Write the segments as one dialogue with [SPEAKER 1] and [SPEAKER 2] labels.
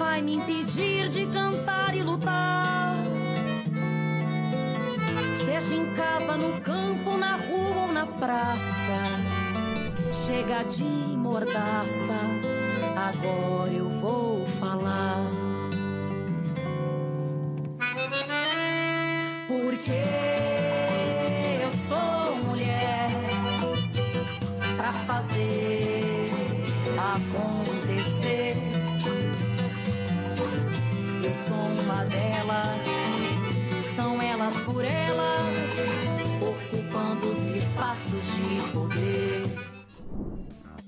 [SPEAKER 1] vai me impedir de cantar e lutar. Seja em casa, no campo, na rua ou na praça. Chega de mordaça, agora eu vou falar. Porque por elas, ocupando os espaços de poder.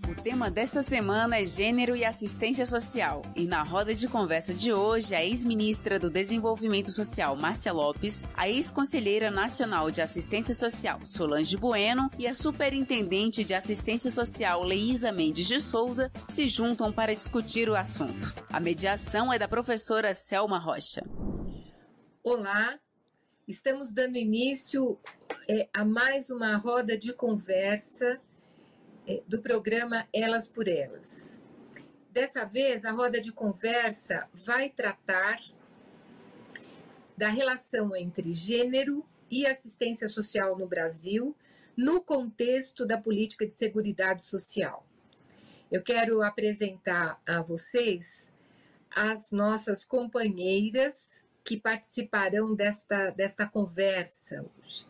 [SPEAKER 2] O tema desta semana é Gênero e Assistência Social. E na roda de conversa de hoje, a ex-ministra do Desenvolvimento Social, Márcia Lopes, a ex-conselheira nacional de Assistência Social, Solange Bueno, e a superintendente de Assistência Social, Leísa Mendes de Souza, se juntam para discutir o assunto. A mediação é da professora Selma Rocha.
[SPEAKER 3] Olá, estamos dando início é, a mais uma roda de conversa é, do programa Elas por Elas. Dessa vez, a roda de conversa vai tratar da relação entre gênero e assistência social no Brasil, no contexto da política de seguridade social. Eu quero apresentar a vocês as nossas companheiras que participarão desta, desta conversa hoje.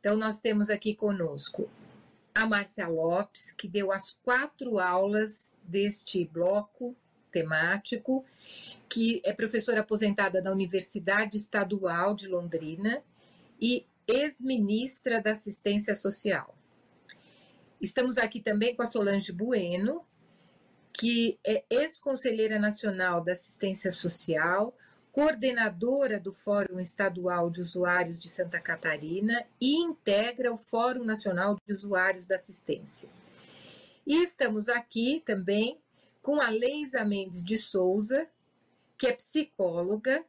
[SPEAKER 3] Então, nós temos aqui conosco a Márcia Lopes, que deu as quatro aulas deste bloco temático, que é professora aposentada da Universidade Estadual de Londrina e ex-ministra da Assistência Social. Estamos aqui também com a Solange Bueno, que é ex-conselheira nacional da Assistência Social, coordenadora do Fórum Estadual de Usuários de Santa Catarina e integra o Fórum Nacional de Usuários da Assistência. E estamos aqui também com a Leisa Mendes de Souza, que é psicóloga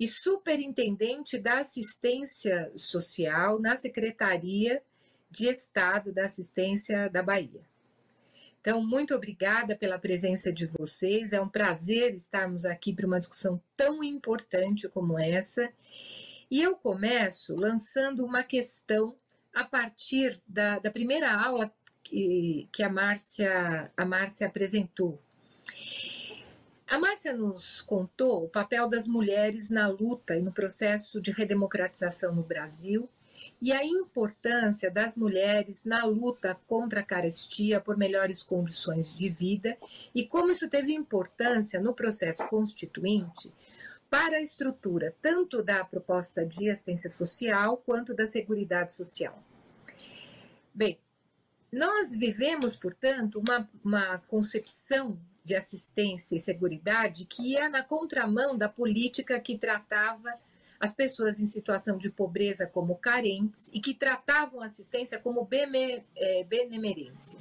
[SPEAKER 3] e superintendente da assistência social na Secretaria de Estado da Assistência da Bahia. Então, muito obrigada pela presença de vocês. É um prazer estarmos aqui para uma discussão tão importante como essa. E eu começo lançando uma questão a partir da, da primeira aula que, que a, Márcia, a Márcia apresentou. A Márcia nos contou o papel das mulheres na luta e no processo de redemocratização no Brasil e a importância das mulheres na luta contra a carestia por melhores condições de vida e como isso teve importância no processo constituinte para a estrutura tanto da proposta de assistência social quanto da seguridade social. Bem, nós vivemos, portanto, uma, uma concepção de assistência e seguridade que ia na contramão da política que tratava as pessoas em situação de pobreza como carentes e que tratavam assistência como é, benemerência.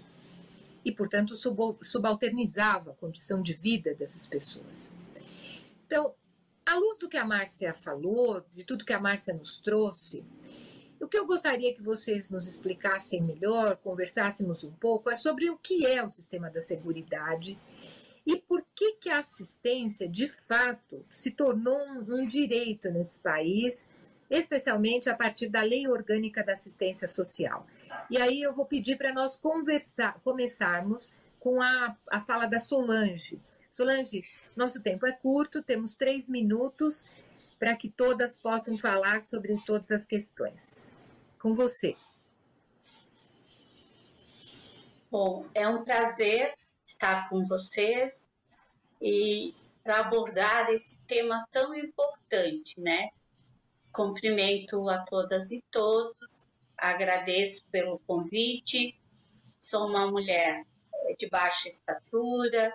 [SPEAKER 3] E, portanto, subalternizava a condição de vida dessas pessoas. Então, À luz do que a Márcia falou, de tudo que a Márcia nos trouxe, o que eu gostaria que vocês nos explicassem melhor, conversássemos um pouco, é sobre o que é o sistema da Seguridade e por que, que a assistência, de fato, se tornou um, um direito nesse país, especialmente a partir da Lei Orgânica da Assistência Social. E aí eu vou pedir para nós conversar, começarmos com a, a fala da Solange. Solange, nosso tempo é curto, temos três minutos para que todas possam falar sobre todas as questões com você.
[SPEAKER 4] Bom, é um prazer estar com vocês e para abordar esse tema tão importante, né? Cumprimento a todas e todos, agradeço pelo convite. Sou uma mulher de baixa estatura,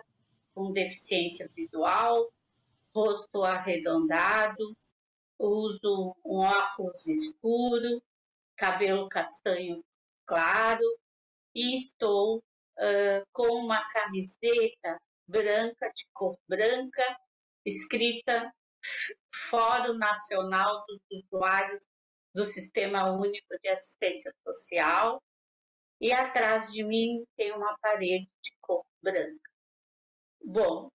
[SPEAKER 4] com deficiência visual, rosto arredondado, uso um óculos escuro, cabelo castanho claro e estou uh, com uma camiseta branca, de cor branca, escrita Fórum Nacional dos Usuários do Sistema Único de Assistência Social, e atrás de mim tem uma parede de cor branca. Bom,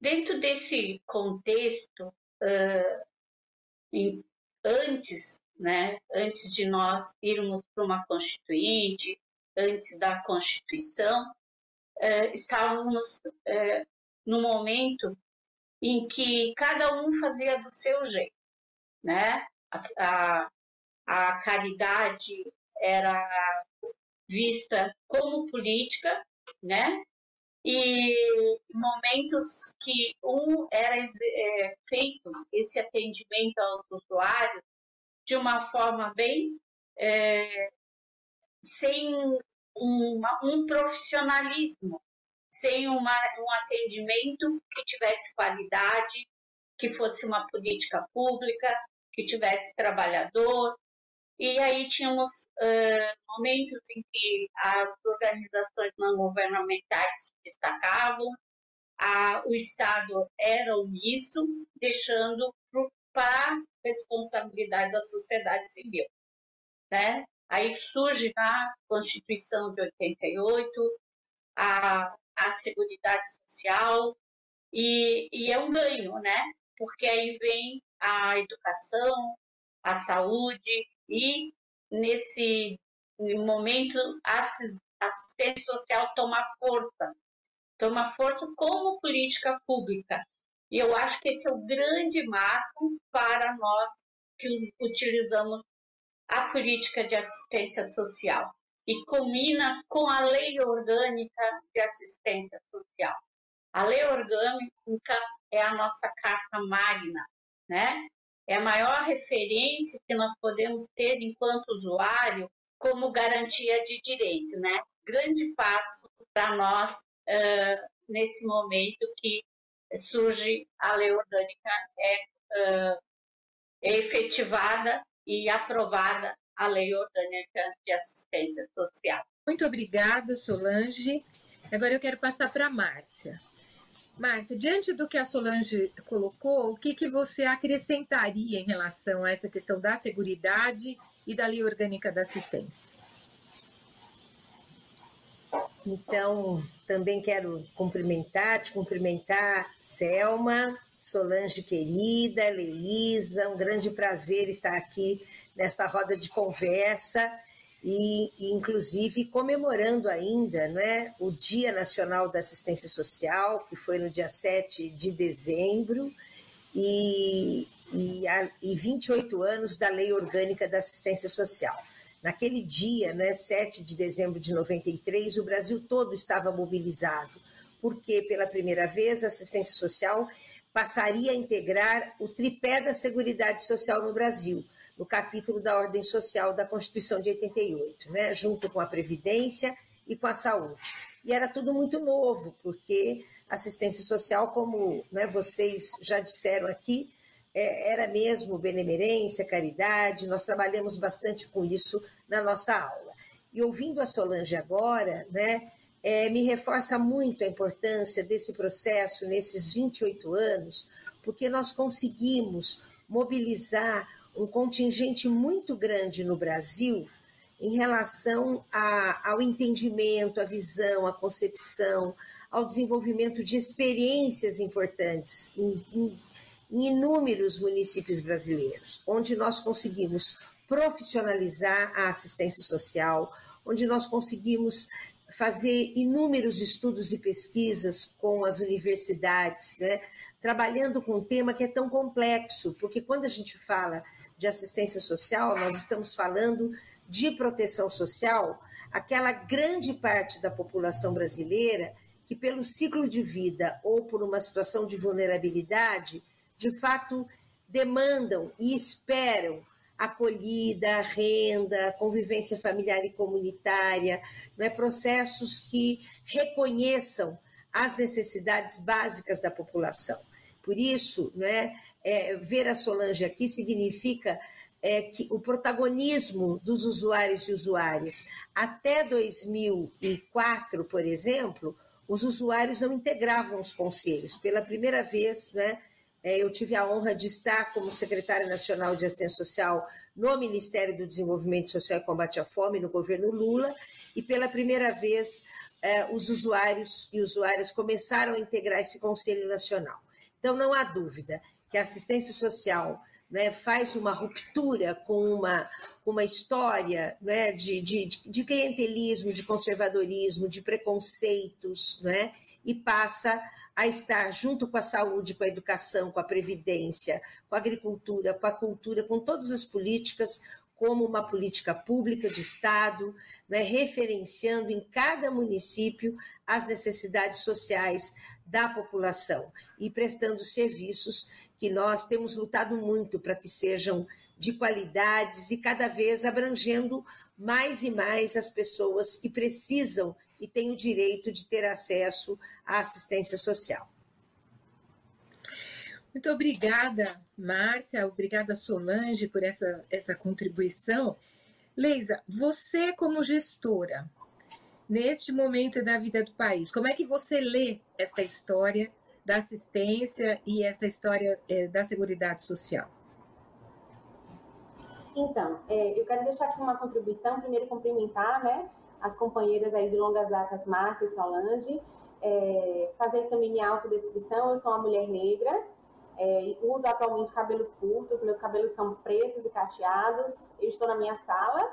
[SPEAKER 4] dentro desse contexto, uh, em, antes né? Antes de nós irmos para uma constituinte, antes da Constituição, eh, estávamos eh, no momento em que cada um fazia do seu jeito, né? A, a, a caridade era vista como política, né? E momentos que um era é, feito esse atendimento aos usuários de uma forma bem é, sem uma, um profissionalismo, sem uma, um atendimento que tivesse qualidade, que fosse uma política pública, que tivesse trabalhador. E aí tínhamos uh, momentos em que as organizações não governamentais se destacavam, a, o Estado era omisso, deixando para responsabilidade da sociedade civil. Né? Aí surge na Constituição de 88 a, a Seguridade Social e, e é um ganho, né? Porque aí vem a educação, a saúde e nesse momento a assistência social toma força, toma força como política pública e eu acho que esse é o grande marco para nós que utilizamos a política de assistência social e combina com a lei orgânica de assistência social. A lei orgânica é a nossa carta magna, né? É a maior referência que nós podemos ter enquanto usuário como garantia de direito, né? Grande passo para nós uh, nesse momento que surge a lei orgânica, é, uh, é efetivada e aprovada a lei orgânica de assistência social.
[SPEAKER 3] Muito obrigada, Solange. Agora eu quero passar para a Márcia. Márcia, diante do que a Solange colocou, o que, que você acrescentaria em relação a essa questão da segurança e da lei orgânica da assistência?
[SPEAKER 5] Então, também quero cumprimentar, te cumprimentar, Selma, Solange querida, Leísa, um grande prazer estar aqui nesta roda de conversa e, e, inclusive comemorando ainda é, o Dia Nacional da Assistência Social, que foi no dia 7 de dezembro, e, e, a, e 28 anos da Lei Orgânica da Assistência Social. Naquele dia, né, 7 de dezembro de 93, o Brasil todo estava mobilizado, porque pela primeira vez a assistência social passaria a integrar o tripé da Seguridade Social no Brasil, no capítulo da Ordem Social da Constituição de 88, né, junto com a Previdência e com a Saúde. E era tudo muito novo, porque assistência social, como né, vocês já disseram aqui, é, era mesmo benemerência, caridade, nós trabalhamos bastante com isso na nossa aula. E ouvindo a Solange agora, né, é, me reforça muito a importância desse processo nesses 28 anos, porque nós conseguimos mobilizar um contingente muito grande no Brasil em relação a, ao entendimento, à visão, à concepção, ao desenvolvimento de experiências importantes em, em, em inúmeros municípios brasileiros, onde nós conseguimos profissionalizar a assistência social, onde nós conseguimos fazer inúmeros estudos e pesquisas com as universidades, né? trabalhando com um tema que é tão complexo, porque quando a gente fala de assistência social, nós estamos falando de proteção social, aquela grande parte da população brasileira que, pelo ciclo de vida ou por uma situação de vulnerabilidade, de fato demandam e esperam acolhida, renda, convivência familiar e comunitária, não é? processos que reconheçam as necessidades básicas da população. Por isso, não é, ver a Solange aqui significa é, que o protagonismo dos usuários e usuárias. Até 2004, por exemplo, os usuários não integravam os conselhos. Pela primeira vez, né, eu tive a honra de estar como secretária nacional de assistência social no Ministério do Desenvolvimento Social e Combate à Fome, no governo Lula, e pela primeira vez é, os usuários e usuárias começaram a integrar esse Conselho Nacional. Então, não há dúvida que a assistência social né, faz uma ruptura com uma, uma história né, de, de, de clientelismo, de conservadorismo, de preconceitos, né, e passa a estar junto com a saúde, com a educação, com a previdência, com a agricultura, com a cultura, com todas as políticas, como uma política pública de Estado, né, referenciando em cada município as necessidades sociais da população e prestando serviços que nós temos lutado muito para que sejam de qualidades e cada vez abrangendo mais e mais as pessoas que precisam e têm o direito de ter acesso à assistência social.
[SPEAKER 3] Muito obrigada, Márcia, obrigada, Solange, por essa, essa contribuição. Leisa, você como gestora, neste momento da vida do país, como é que você lê essa história da assistência e essa história é, da Seguridade Social?
[SPEAKER 6] Então, é, eu quero deixar aqui uma contribuição, primeiro cumprimentar, né, as companheiras aí de longas datas, Márcia e Solange, é, fazer também minha autodescrição, eu sou uma mulher negra, é, uso atualmente cabelos curtos, meus cabelos são pretos e cacheados, eu estou na minha sala,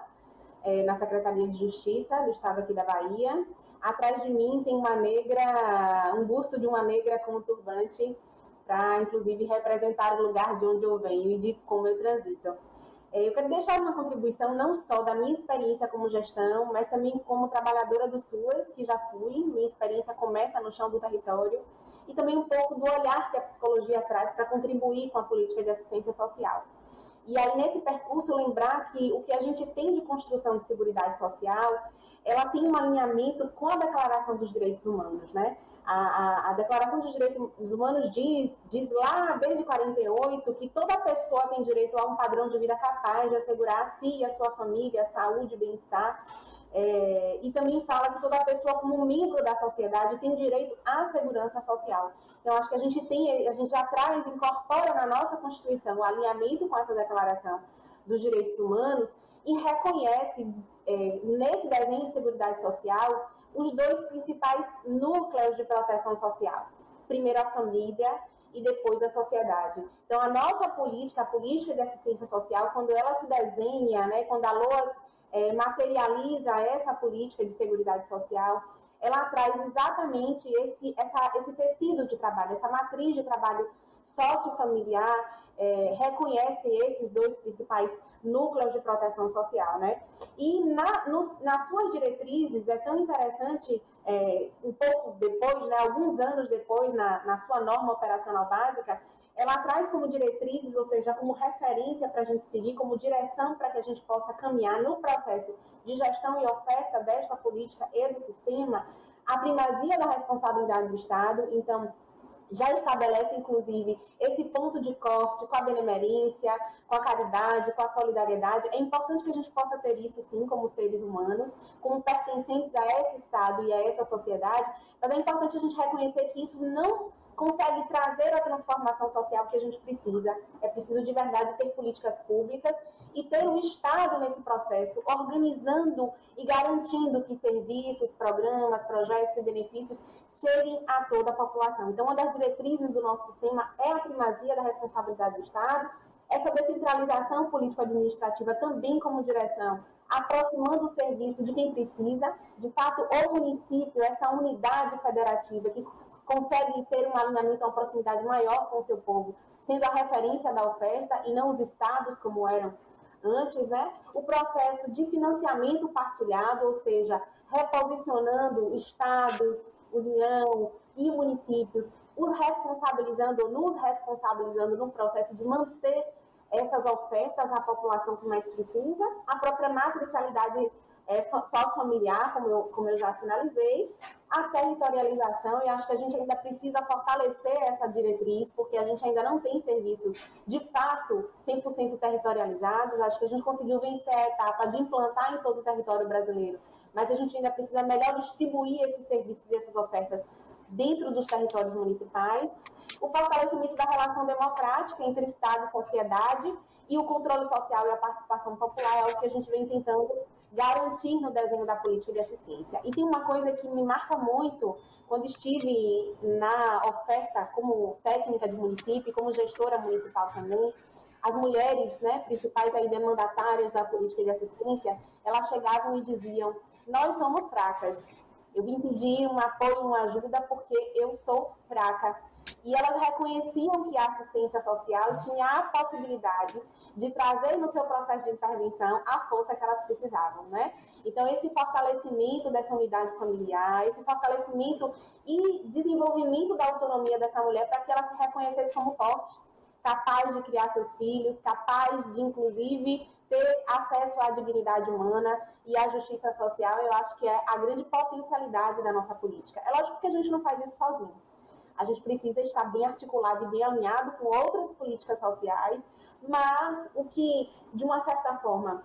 [SPEAKER 6] é, na Secretaria de Justiça do Estado aqui da Bahia, atrás de mim tem uma negra, um busto de uma negra com um turbante, para inclusive representar o lugar de onde eu venho e de como eu transito. É, eu quero deixar uma contribuição não só da minha experiência como gestão, mas também como trabalhadora do SUAS, que já fui. Minha experiência começa no chão do território. E também um pouco do olhar que a psicologia traz para contribuir com a política de assistência social. E aí, nesse percurso, lembrar que o que a gente tem de construção de segurança social, ela tem um alinhamento com a Declaração dos Direitos Humanos, né? A, a, a, Declaração dos Direitos Humanos diz, diz lá desde 48 que toda pessoa tem direito a um padrão de vida capaz de assegurar a si e a sua família saúde e bem-estar. É, e também fala que toda pessoa, como membro da sociedade, tem direito à segurança social. Então, acho que a gente tem, a gente já traz, incorpora na nossa Constituição o alinhamento com essa declaração dos direitos humanos e reconhece, é, nesse desenho de segurança social, os dois principais núcleos de proteção social. Primeiro a família e depois a sociedade. Então, a nossa política, a política de assistência social, quando ela se desenha, né, quando a LOAS é, materializa essa política de segurança social, ela traz exatamente esse, essa, esse tecido de trabalho, essa matriz de trabalho sociofamiliar, é, reconhece esses dois principais núcleos de proteção social, né? E na, no, nas suas diretrizes é tão interessante, é, um pouco depois, né, alguns anos depois, na, na sua norma operacional básica, ela traz como diretrizes, ou seja, como referência para a gente seguir, como direção para que a gente possa caminhar no processo de gestão e oferta desta política e do sistema, a primazia da responsabilidade do Estado. Então, já estabelece, inclusive, esse ponto de corte com a benemerência, com a caridade, com a solidariedade. É importante que a gente possa ter isso, sim, como seres humanos, como pertencentes a esse Estado e a essa sociedade, mas é importante a gente reconhecer que isso não consegue trazer a transformação social que a gente precisa. É preciso de verdade ter políticas públicas e ter o Estado nesse processo, organizando e garantindo que serviços, programas, projetos e benefícios cheguem a toda a população. Então, uma das diretrizes do nosso sistema é a primazia da responsabilidade do Estado, essa descentralização político-administrativa também como direção, aproximando o serviço de quem precisa, de fato, o município, essa unidade federativa que consegue ter um alinhamento, uma proximidade maior com o seu povo, sendo a referência da oferta e não os estados como eram antes, né? O processo de financiamento partilhado, ou seja, reposicionando estados, União e municípios, os responsabilizando, nos responsabilizando no processo de manter essas ofertas à população que mais precisa, a própria matricialidade é, sócio-familiar, como eu, como eu já finalizei, a territorialização, e acho que a gente ainda precisa fortalecer essa diretriz, porque a gente ainda não tem serviços de fato 100% territorializados. Acho que a gente conseguiu vencer a etapa de implantar em todo o território brasileiro, mas a gente ainda precisa melhor distribuir esses serviços e essas ofertas dentro dos territórios municipais. O fortalecimento da relação democrática entre Estado e sociedade e o controle social e a participação popular é o que a gente vem tentando garantir no desenho da política de assistência. E tem uma coisa que me marca muito quando estive na oferta como técnica de município, como gestora municipal também, as mulheres, né, principais aí demandatárias da política de assistência, elas chegavam e diziam: "Nós somos fracas. Eu vim pedir um apoio, uma ajuda porque eu sou fraca e elas reconheciam que a assistência social tinha a possibilidade de trazer no seu processo de intervenção a força que elas precisavam, né? Então, esse fortalecimento dessa unidade familiar, esse fortalecimento e desenvolvimento da autonomia dessa mulher para que ela se reconhecesse como forte, capaz de criar seus filhos, capaz de, inclusive, ter acesso à dignidade humana e à justiça social, eu acho que é a grande potencialidade da nossa política. É lógico que a gente não faz isso sozinho a gente precisa estar bem articulado e bem alinhado com outras políticas sociais, mas o que, de uma certa forma,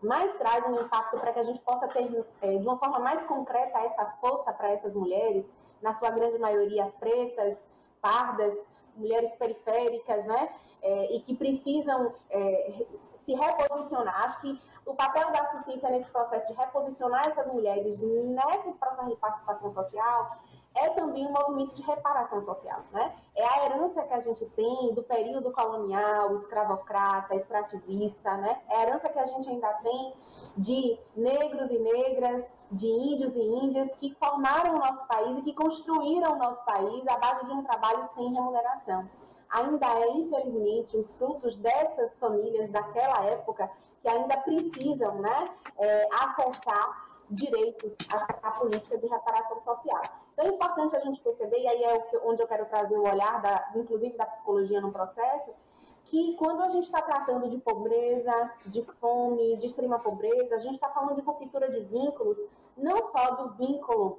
[SPEAKER 6] mais traz um impacto para que a gente possa ter, é, de uma forma mais concreta, essa força para essas mulheres, na sua grande maioria pretas, pardas, mulheres periféricas, né? É, e que precisam é, se reposicionar. Acho que o papel da assistência nesse processo de reposicionar essas mulheres nesse processo de participação social é também um movimento de reparação social, né? É a herança que a gente tem do período colonial, escravocrata, extrativista, né? É a herança que a gente ainda tem de negros e negras, de índios e índias que formaram o nosso país e que construíram o nosso país à base de um trabalho sem remuneração. Ainda é, infelizmente, os frutos dessas famílias daquela época que ainda precisam né, é, acessar direitos à, política de reparação social. Então é importante a gente perceber, e aí é onde eu quero trazer o olhar, da, inclusive da psicologia no processo, que quando a gente está tratando de pobreza, de fome, de extrema pobreza, a gente está falando de ruptura de vínculos, não só do vínculo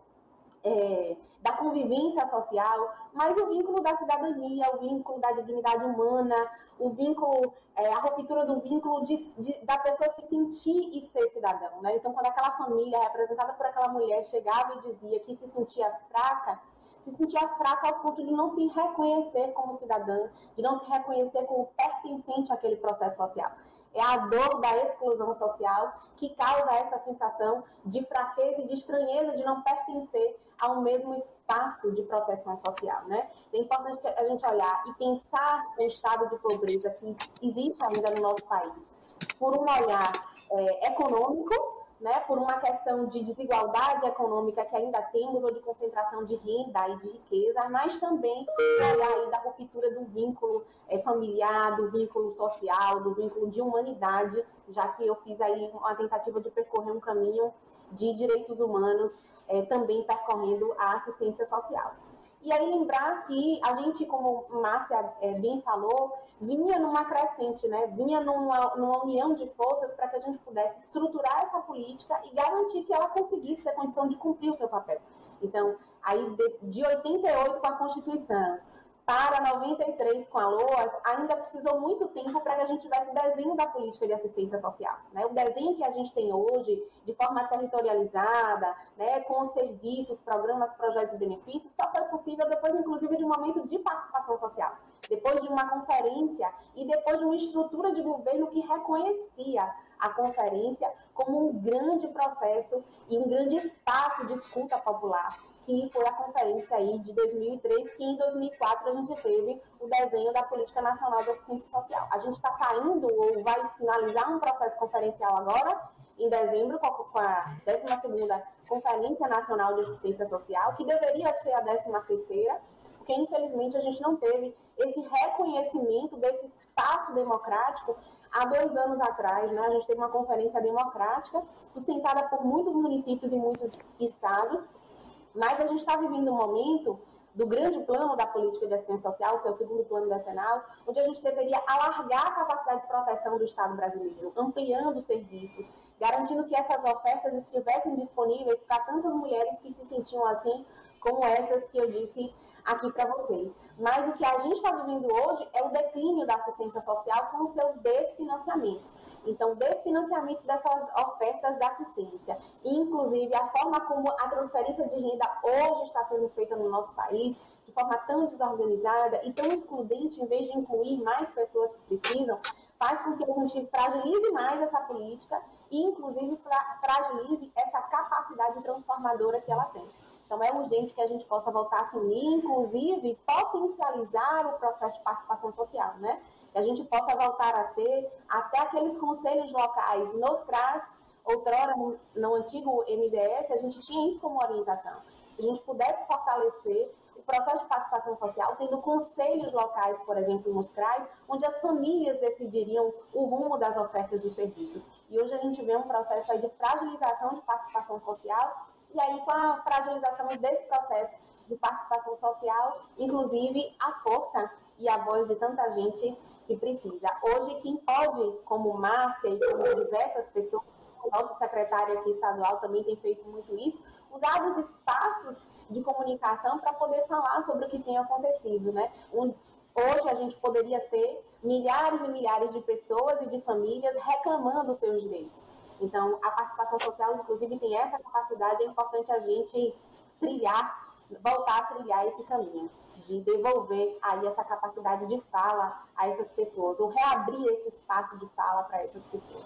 [SPEAKER 6] é, da convivência social, mas o vínculo da cidadania, o vínculo da dignidade humana, o vínculo, é, a ruptura do vínculo de, de, da pessoa se sentir e ser cidadão. Né? Então, quando aquela família representada por aquela mulher chegava e dizia que se sentia fraca, se sentia fraca ao ponto de não se reconhecer como cidadã, de não se reconhecer como pertencente àquele processo social. É a dor da exclusão social que causa essa sensação de fraqueza e de estranheza de não pertencer ao mesmo espaço de proteção social, né? É importante a gente olhar e pensar o estado de pobreza que existe ainda no nosso país por um olhar é, econômico, né, por uma questão de desigualdade econômica que ainda temos, ou de concentração de renda e de riqueza, mas também olhar aí da ruptura do vínculo é, familiar, do vínculo social, do vínculo de humanidade, já que eu fiz aí uma tentativa de percorrer um caminho de direitos humanos é, também percorrendo a assistência social. E aí lembrar que a gente, como Márcia é, bem falou, vinha numa crescente, né? vinha numa, numa união de forças para que a gente pudesse estruturar essa política e garantir que ela conseguisse ter condição de cumprir o seu papel. Então, aí de, de 88 com a Constituição, para para 93 com a LOAS, ainda precisou muito tempo para que a gente tivesse desenho da política de assistência social. Né? O desenho que a gente tem hoje, de forma territorializada, né, com os serviços, programas, projetos e benefícios, só foi possível depois, inclusive, de um momento de participação social, depois de uma conferência e depois de uma estrutura de governo que reconhecia a conferência como um grande processo e um grande espaço de escuta popular que foi a conferência aí de 2003, que em 2004 a gente teve o desenho da Política Nacional de Assistência Social. A gente está saindo ou vai finalizar um processo conferencial agora, em dezembro, com a 12ª Conferência Nacional de Assistência Social, que deveria ser a 13ª, porque infelizmente a gente não teve esse reconhecimento desse espaço democrático há dois anos atrás, né, a gente teve uma conferência democrática sustentada por muitos municípios e muitos estados, mas a gente está vivendo um momento do grande plano da política de assistência social, que é o segundo plano decenal, onde a gente deveria alargar a capacidade de proteção do Estado brasileiro, ampliando os serviços, garantindo que essas ofertas estivessem disponíveis para tantas mulheres que se sentiam assim, como essas que eu disse aqui para vocês. Mas o que a gente está vivendo hoje é o declínio da assistência social com o seu desfinanciamento. Então, desfinanciamento dessas ofertas da assistência, inclusive a forma como a transferência de renda hoje está sendo feita no nosso país, de forma tão desorganizada e tão excludente, em vez de incluir mais pessoas que precisam, faz com que a gente fragilize mais essa política e, inclusive, fragilize essa capacidade transformadora que ela tem. Então, é urgente que a gente possa voltar a assumir, inclusive, potencializar o processo de participação social, né? Que a gente possa voltar a ter até aqueles conselhos locais nos CRAS, outrora no, no antigo MDS, a gente tinha isso como orientação. Que a gente pudesse fortalecer o processo de participação social, tendo conselhos locais, por exemplo, nos CRAs, onde as famílias decidiriam o rumo das ofertas dos serviços. E hoje a gente vê um processo de fragilização de participação social, e aí com a fragilização desse processo de participação social, inclusive a força e a voz de tanta gente que precisa. Hoje, quem pode, como Márcia e como diversas pessoas, o nosso secretário aqui estadual também tem feito muito isso, usar os espaços de comunicação para poder falar sobre o que tem acontecido, né? Um, hoje a gente poderia ter milhares e milhares de pessoas e de famílias reclamando seus direitos. Então, a participação social, inclusive, tem essa capacidade, é importante a gente trilhar, voltar a trilhar esse caminho de devolver aí essa capacidade de fala a essas pessoas, ou reabrir esse espaço de fala para essas pessoas.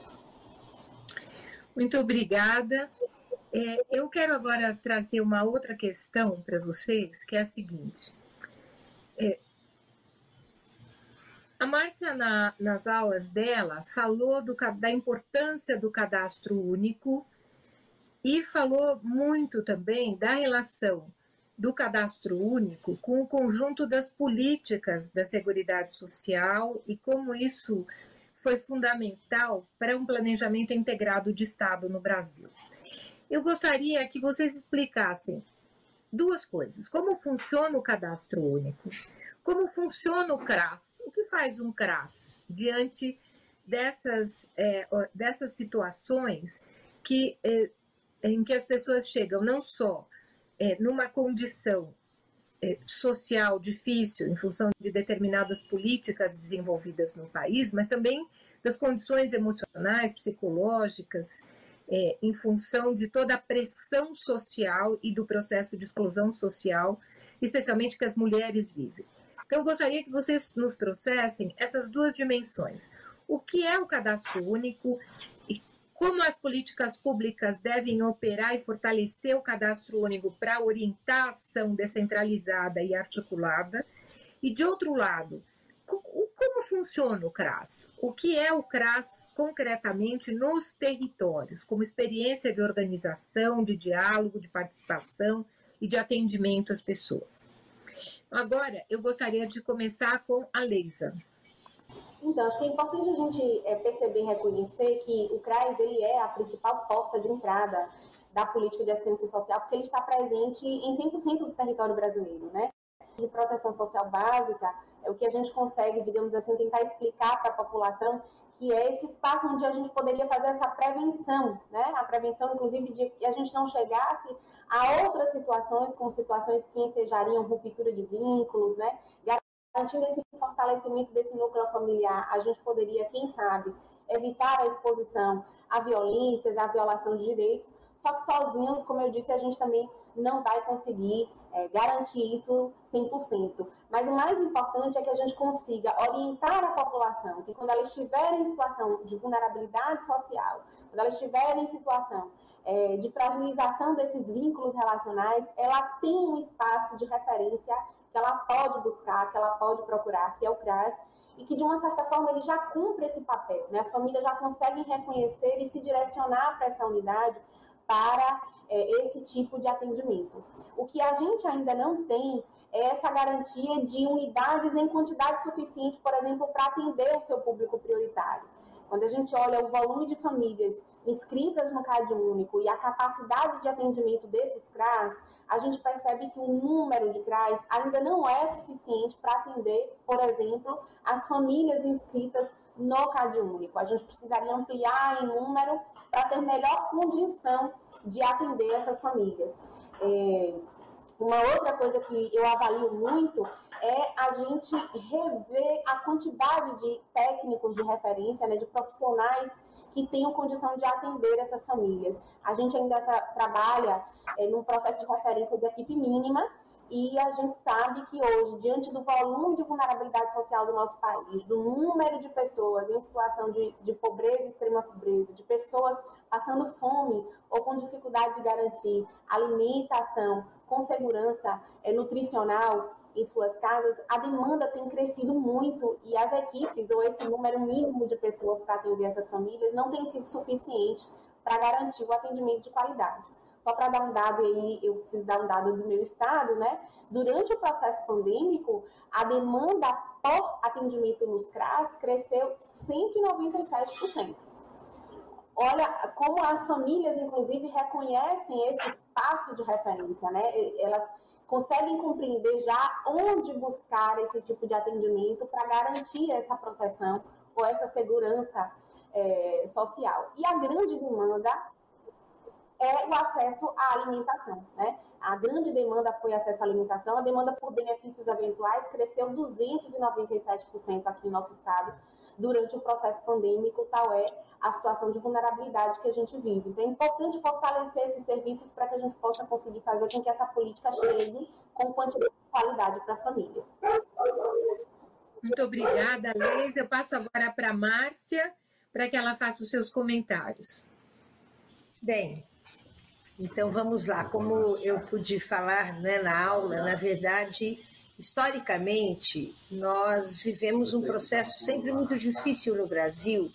[SPEAKER 3] Muito obrigada. É, eu quero agora trazer uma outra questão para vocês, que é a seguinte. É, a Márcia, na, nas aulas dela, falou do, da importância do cadastro único e falou muito também da relação do cadastro único com o conjunto das políticas da Seguridade Social e como isso foi fundamental para um planejamento integrado de Estado no Brasil. Eu gostaria que vocês explicassem duas coisas: como funciona o cadastro único, como funciona o CRAS, o que faz um CRAS diante dessas, é, dessas situações que, é, em que as pessoas chegam não só é, numa condição é, social difícil, em função de determinadas políticas desenvolvidas no país, mas também das condições emocionais, psicológicas, é, em função de toda a pressão social e do processo de exclusão social, especialmente que as mulheres vivem. Então, eu gostaria que vocês nos trouxessem essas duas dimensões. O que é o cadastro único como as políticas públicas devem operar e fortalecer o cadastro único para orientar a ação descentralizada e articulada, e de outro lado, como funciona o CRAS? O que é o CRAS concretamente nos territórios, como experiência de organização, de diálogo, de participação e de atendimento às pessoas? Agora, eu gostaria de começar com a Leisa.
[SPEAKER 6] Então, acho que é importante a gente é, perceber e reconhecer que o CRAS ele é a principal porta de entrada da política de assistência social, porque ele está presente em 100% do território brasileiro, né? De proteção social básica, é o que a gente consegue, digamos assim, tentar explicar para a população que é esse espaço onde a gente poderia fazer essa prevenção, né? A prevenção, inclusive, de que a gente não chegasse a outras situações, como situações que ensejariam ruptura de vínculos, né? Garantindo esse fortalecimento desse núcleo familiar, a gente poderia, quem sabe, evitar a exposição a violências, a violação de direitos, só que sozinhos, como eu disse, a gente também não vai conseguir é, garantir isso 100%. Mas o mais importante é que a gente consiga orientar a população, que quando ela estiver em situação de vulnerabilidade social, quando ela estiver em situação é, de fragilização desses vínculos relacionais, ela tem um espaço de referência que ela pode buscar, que ela pode procurar, que é o CRAS, e que de uma certa forma ele já cumpre esse papel. Né? As famílias já conseguem reconhecer e se direcionar para essa unidade para é, esse tipo de atendimento. O que a gente ainda não tem é essa garantia de unidades em quantidade suficiente, por exemplo, para atender o seu público prioritário. Quando a gente olha o volume de famílias inscritas no CAD único e a capacidade de atendimento desses CRAS, a gente percebe que o número de CRAs ainda não é suficiente para atender, por exemplo, as famílias inscritas no CAD único. A gente precisaria ampliar em número para ter melhor condição de atender essas famílias. É, uma outra coisa que eu avalio muito é a gente rever a quantidade de técnicos de referência, né, de profissionais que tenham condição de atender essas famílias. A gente ainda tra trabalha é, num processo de referência de equipe mínima e a gente sabe que hoje, diante do volume de vulnerabilidade social do nosso país, do número de pessoas em situação de, de pobreza, extrema pobreza, de pessoas passando fome ou com dificuldade de garantir alimentação com segurança é, nutricional, em suas casas, a demanda tem crescido muito e as equipes, ou esse número mínimo de pessoas para atender essas famílias, não tem sido suficiente para garantir o atendimento de qualidade. Só para dar um dado aí, eu preciso dar um dado do meu estado, né? Durante o processo pandêmico, a demanda por atendimento nos CRAS cresceu 197%. Olha como as famílias, inclusive, reconhecem esse espaço de referência, né? Elas conseguem compreender já onde buscar esse tipo de atendimento para garantir essa proteção ou essa segurança é, social. E a grande demanda é o acesso à alimentação, né? A grande demanda foi acesso à alimentação, a demanda por benefícios eventuais cresceu 297% aqui no nosso estado durante o processo pandêmico, tal é a situação de vulnerabilidade que a gente vive. Então, é importante fortalecer esses serviços para que a gente possa conseguir fazer com que essa política chegue com quantidade e qualidade para as famílias.
[SPEAKER 3] Muito obrigada, Leis. Eu passo agora para a Márcia, para que ela faça os seus comentários.
[SPEAKER 5] Bem, então vamos lá. Como eu pude falar né, na aula, na verdade, historicamente, nós vivemos um processo sempre muito difícil no Brasil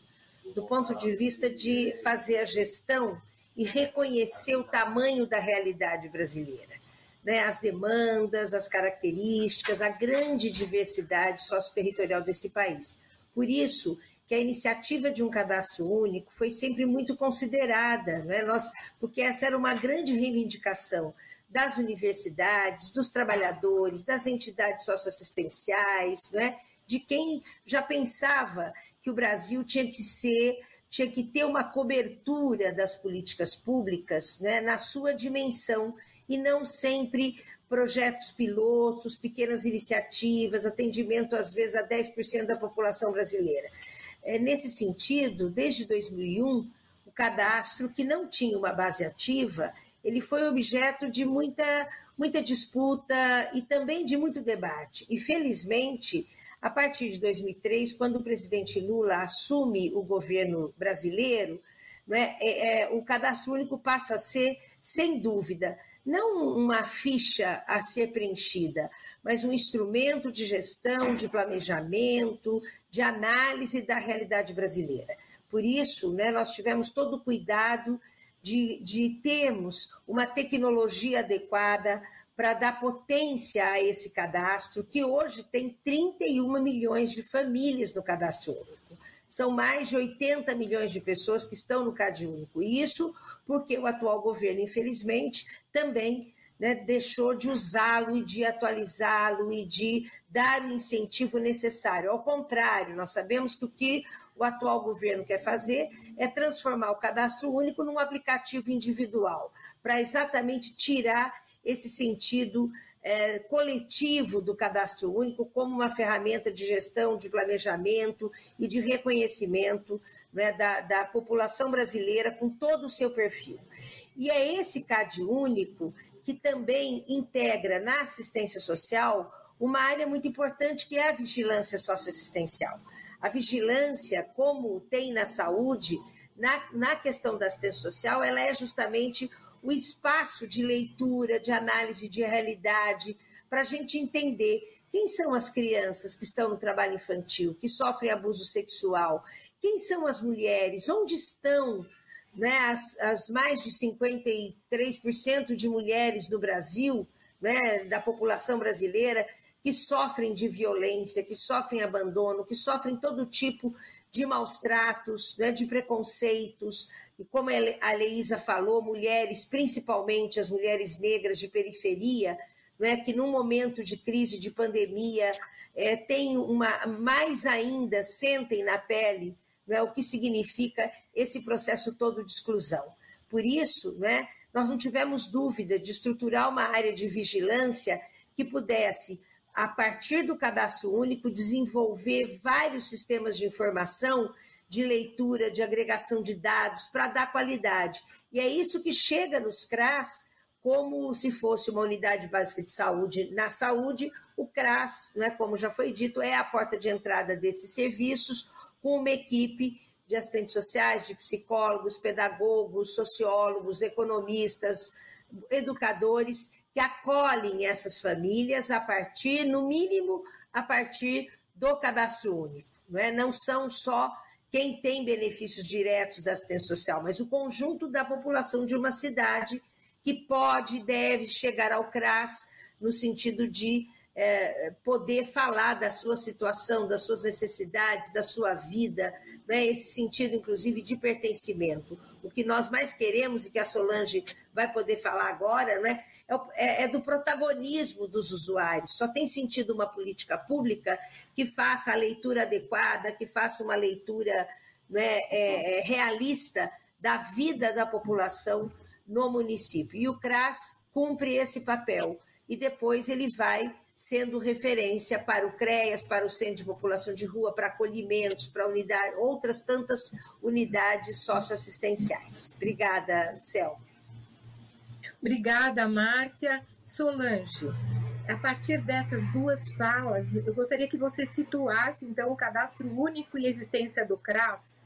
[SPEAKER 5] do ponto de vista de fazer a gestão e reconhecer o tamanho da realidade brasileira. Né, as demandas, as características, a grande diversidade socioterritorial desse país. Por isso que a iniciativa de um cadastro único foi sempre muito considerada, né? Nós, porque essa era uma grande reivindicação das universidades, dos trabalhadores, das entidades socioassistenciais, né? de quem já pensava que o Brasil tinha que ser, tinha que ter uma cobertura das políticas públicas né, na sua dimensão e não sempre projetos pilotos, pequenas iniciativas, atendimento às vezes a 10% da população brasileira. É, nesse sentido, desde 2001, o cadastro, que não tinha uma base ativa, ele foi objeto de muita, muita disputa e também de muito debate. E, felizmente, a partir de 2003, quando o presidente Lula assume o governo brasileiro, né, é, é, o cadastro único passa a ser, sem dúvida, não uma ficha a ser preenchida, mas um instrumento de gestão, de planejamento, de análise da realidade brasileira. Por isso, né, nós tivemos todo o cuidado de, de termos uma tecnologia adequada para dar potência a esse cadastro, que hoje tem 31 milhões de famílias no cadastro único. São mais de 80 milhões de pessoas que estão no Cade Único. E isso porque o atual governo, infelizmente, também né, deixou de usá-lo e de atualizá-lo e de dar o incentivo necessário. Ao contrário, nós sabemos que o que o atual governo quer fazer é transformar o cadastro único num aplicativo individual, para exatamente tirar esse sentido é, coletivo do cadastro único como uma ferramenta de gestão, de planejamento e de reconhecimento né, da, da população brasileira com todo o seu perfil. E é esse CAD único que também integra na assistência social uma área muito importante que é a vigilância socioassistencial. A vigilância, como tem na saúde, na, na questão da assistência social, ela é justamente o espaço de leitura, de análise de realidade, para a gente entender quem são as crianças que estão no trabalho infantil, que sofrem abuso sexual, quem são as mulheres, onde estão né, as, as mais de 53% de mulheres no Brasil, né, da população brasileira, que sofrem de violência, que sofrem abandono, que sofrem todo tipo de maus tratos, né, de preconceitos, e como a Leísa falou, mulheres, principalmente as mulheres negras de periferia, né, que num momento de crise, de pandemia, é, tem uma mais ainda sentem na pele né, o que significa esse processo todo de exclusão. Por isso, né, nós não tivemos dúvida de estruturar uma área de vigilância que pudesse a partir do cadastro único, desenvolver vários sistemas de informação, de leitura, de agregação de dados, para dar qualidade. E é isso que chega nos CRAS como se fosse uma unidade básica de saúde na saúde. O CRAS, né, como já foi dito, é a porta de entrada desses serviços, com uma equipe de assistentes sociais, de psicólogos, pedagogos, sociólogos, economistas, educadores que acolhem essas famílias a partir, no mínimo, a partir do cadastro único. Não, é? não são só quem tem benefícios diretos da assistência social, mas o conjunto da população de uma cidade que pode e deve chegar ao CRAS no sentido de é, poder falar da sua situação, das suas necessidades, da sua vida, né, esse sentido, inclusive, de pertencimento. O que nós mais queremos, e que a Solange vai poder falar agora, né, é, é, é, do protagonismo dos usuários. Só tem sentido uma política pública que faça a leitura adequada, que faça uma leitura né, é, é, realista da vida da população no município. E o CRAS cumpre esse papel. E depois ele vai sendo referência para o CREAS, para o Centro de População de Rua, para acolhimentos, para unidade, outras tantas unidades socioassistenciais. Obrigada, Cel.
[SPEAKER 3] Obrigada, Márcia. Solange, a partir dessas duas falas, eu gostaria que você situasse, então, o cadastro único e existência do CRAS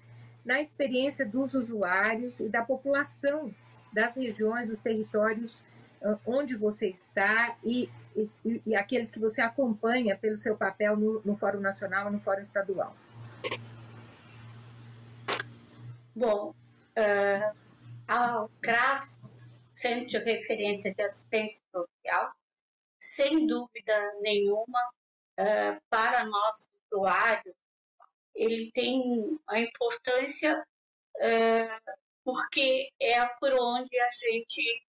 [SPEAKER 3] na experiência dos usuários e da população das regiões, dos territórios ah, onde você está e, e, e, aqueles que você acompanha pelo seu papel no, no Fórum Nacional e no Fórum Estadual.
[SPEAKER 4] Bom, uh, a CRAS Centro de Referência de Assistência Social, sem dúvida nenhuma, uh, para nós usuários, ele tem a importância uh, porque é por onde a gente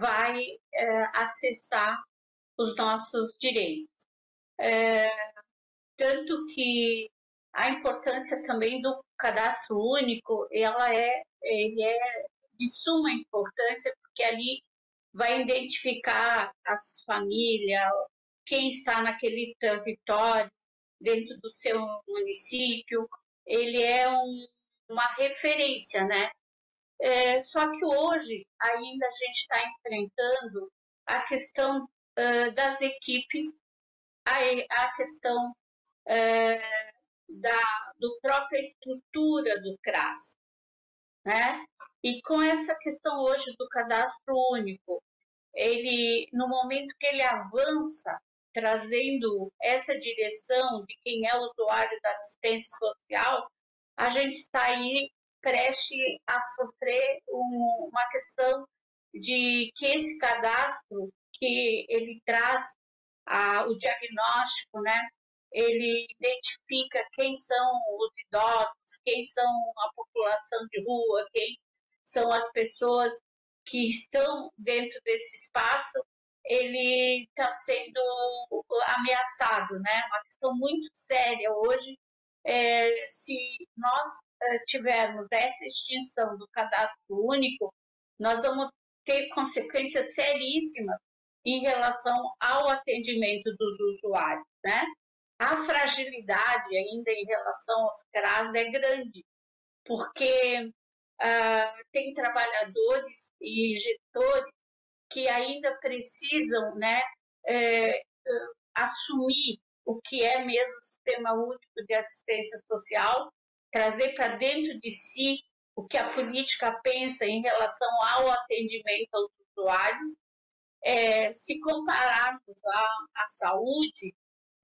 [SPEAKER 4] vai uh, acessar os nossos direitos. tanto que a importância também do cadastro único, ela é, ele é de suma importância, porque ali vai identificar as famílias, quem está naquele território, dentro do seu município. Ele é um, uma referência, né? É, só que hoje ainda a gente está enfrentando a questão uh, das equipes, a, a questão uh, da do própria estrutura do CRAS, né? E com essa questão hoje do cadastro único, ele no momento que ele avança, trazendo essa direção de quem é o usuário da assistência social, a gente está aí preste a sofrer um, uma questão de que esse cadastro que ele traz a, o diagnóstico, né? Ele identifica quem são os idosos, quem são a população de rua, quem são as pessoas que estão dentro desse espaço, ele está sendo ameaçado, né? Uma questão muito séria hoje. É, se nós é, tivermos essa extinção do cadastro único, nós vamos ter consequências seríssimas em relação ao atendimento dos usuários, né? A fragilidade ainda em relação aos CRAS é grande, porque uh, tem trabalhadores e gestores que ainda precisam, né, é, assumir o que é mesmo o Sistema Único de Assistência Social, trazer para dentro de si o que a política pensa em relação ao atendimento aos usuários. É, se compararmos a saúde,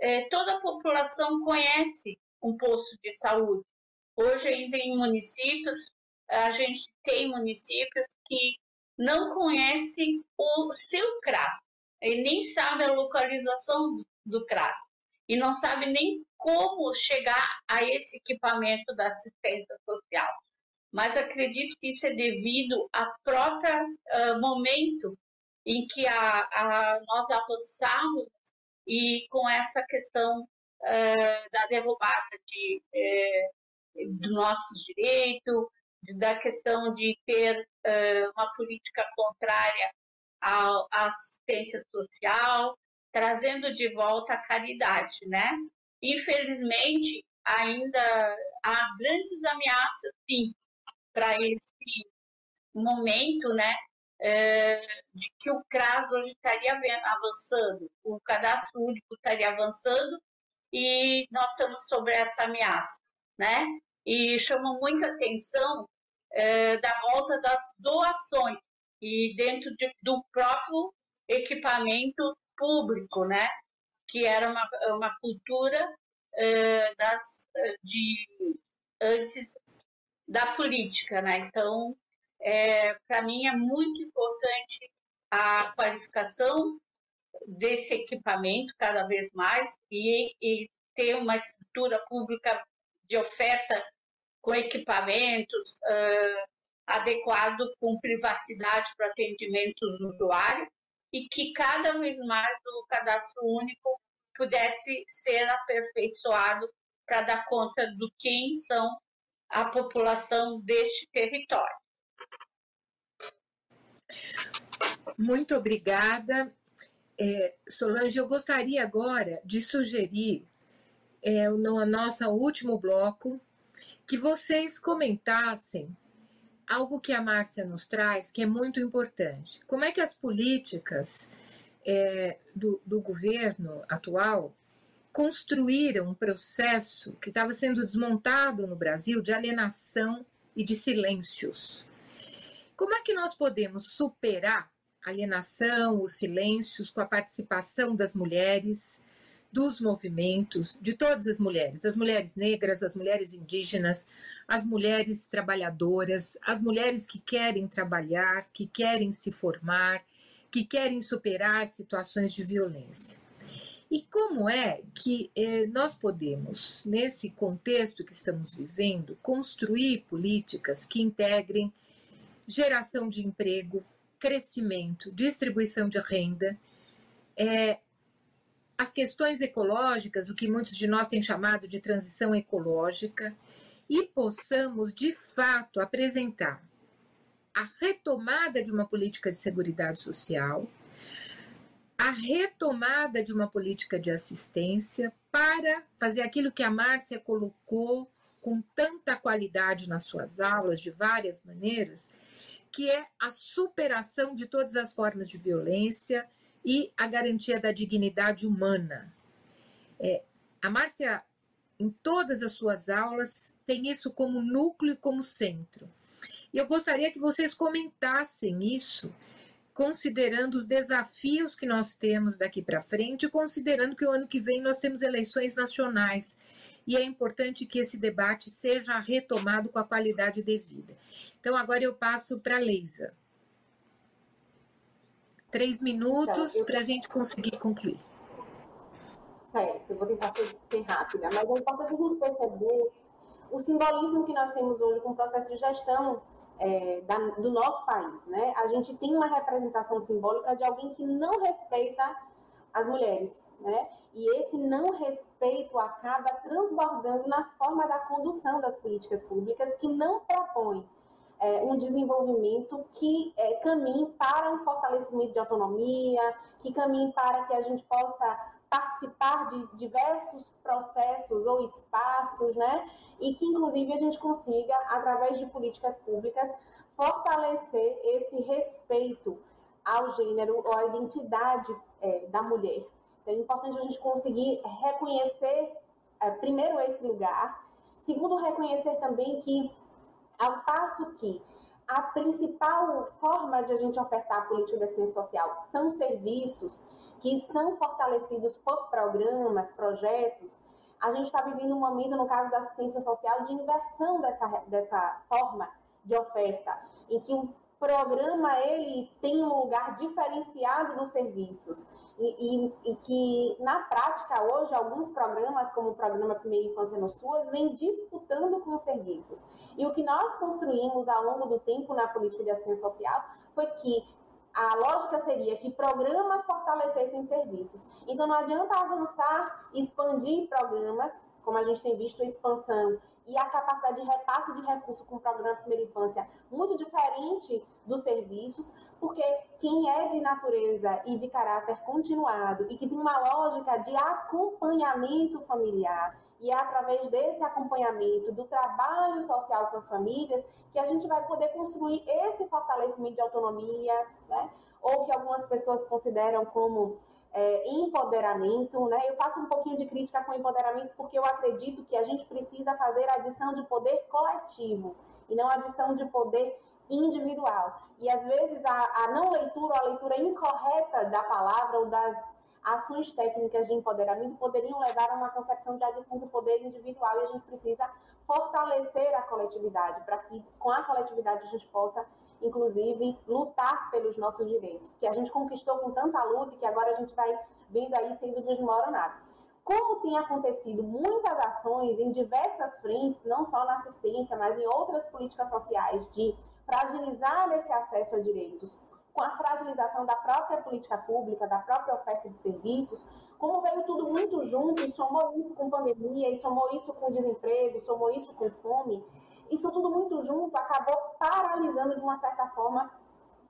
[SPEAKER 4] é, toda a população conhece um posto de saúde. Hoje, ainda em municípios, a gente tem municípios que não conhecem o seu CRAS, nem sabe a localização do CRAS, e não sabe nem como chegar a esse equipamento da assistência social mas acredito que isso é devido ao próprio uh, momento em que a, a, nós avançamos e com essa questão uh, da derrubada de, eh, do nossos direitos, da questão de ter uh, uma política contrária à assistência social, trazendo de volta a caridade, né? Infelizmente, ainda há grandes ameaças, sim, para esse momento, né, é, de que o CRAS hoje estaria avançando, o cadastro único estaria avançando e nós estamos sobre essa ameaça, né? E chama muita atenção é, da volta das doações e dentro de, do próprio equipamento público, né? Que era uma, uma cultura é, das, de antes da política, né? Então, é, para mim é muito importante a qualificação desse equipamento cada vez mais e, e ter uma estrutura pública de oferta com equipamentos uh, adequado com privacidade para atendimento do usuário e que cada vez mais o cadastro único pudesse ser aperfeiçoado para dar conta do quem são a população deste território.
[SPEAKER 3] Muito obrigada. É, Solange, eu gostaria agora de sugerir, é, no nosso último bloco, que vocês comentassem algo que a Márcia nos traz, que é muito importante. Como é que as políticas é, do, do governo atual construíram um processo que estava sendo desmontado no Brasil de alienação e de silêncios. Como é que nós podemos superar a alienação, os silêncios, com a participação das mulheres, dos movimentos, de todas as mulheres, as mulheres negras, as mulheres indígenas, as mulheres trabalhadoras, as mulheres que querem trabalhar, que querem se formar, que querem superar situações de violência. E como é que eh, nós podemos, nesse contexto que estamos vivendo, construir políticas que integrem geração de emprego, crescimento, distribuição de renda, eh, as questões ecológicas, o que muitos de nós têm chamado de transição ecológica, e possamos, de fato, apresentar a retomada de uma política de segurança social, a retomada de uma política de assistência para fazer aquilo que a Márcia colocou com tanta qualidade nas suas aulas, de várias maneiras, que é a superação de todas as formas de violência e a garantia da dignidade humana. É, a Márcia, em todas as suas aulas, tem isso como núcleo e como centro. E eu gostaria que vocês comentassem isso considerando os desafios que nós temos daqui para frente, considerando que o ano que vem nós temos eleições nacionais e é importante que esse debate seja retomado com a qualidade devida. Então, agora eu passo para a Leisa. Três minutos então, para a gente conseguir concluir.
[SPEAKER 6] Certo, eu vou tentar ser rápida, mas é importante a gente perceber o simbolismo que nós temos hoje com o processo de gestão é, da, do nosso país, né? A gente tem uma representação simbólica de alguém que não respeita as mulheres, né? E esse não respeito acaba transbordando na forma da condução das políticas públicas que não propõe é, um desenvolvimento que é, caminhe para um fortalecimento de autonomia, que caminhe para que a gente possa participar de diversos processos ou espaços, né? E que, inclusive, a gente consiga, através de políticas públicas, fortalecer esse respeito ao gênero ou à identidade é, da mulher. Então, é importante a gente conseguir reconhecer, é, primeiro, esse lugar, segundo, reconhecer também que, ao passo que a principal forma de a gente ofertar a política de assistência social são serviços que são fortalecidos por programas, projetos, a gente está vivendo um momento, no caso da assistência social, de inversão dessa, dessa forma de oferta, em que o programa ele tem um lugar diferenciado dos serviços e, e, e, que na prática hoje alguns programas como o programa Primeira Infância no SUAS vem disputando com os serviços e o que nós construímos ao longo do tempo na política de assistência social foi que a lógica seria que programas fortalecessem serviços. Então, não adianta avançar, expandir programas, como a gente tem visto a expansão e a capacidade de repasse de recursos com o programa Primeira Infância muito diferente dos serviços, porque quem é de natureza e de caráter continuado e que tem uma lógica de acompanhamento familiar, e é através desse acompanhamento, do trabalho social com as famílias, que a gente vai poder construir esse fortalecimento de autonomia, né? ou que algumas pessoas consideram como é, empoderamento. Né? Eu faço um pouquinho de crítica com empoderamento porque eu acredito que a gente precisa fazer adição de poder coletivo e não adição de poder individual. E às vezes a, a não leitura a leitura incorreta da palavra ou das ações técnicas de empoderamento poderiam levar a uma concepção de adição do poder individual e a gente precisa fortalecer a coletividade para que com a coletividade a gente possa inclusive lutar pelos nossos direitos, que a gente conquistou com tanta luta e que agora a gente vai vendo aí sendo desmoronado. Como tem acontecido muitas ações em diversas frentes, não só na assistência, mas em outras políticas sociais de fragilizar esse acesso a direitos, com a fragilização da própria política pública, da própria oferta de serviços, como veio tudo muito junto e somou isso com pandemia, e somou isso com desemprego, somou isso com fome, isso tudo muito junto acabou paralisando de uma certa forma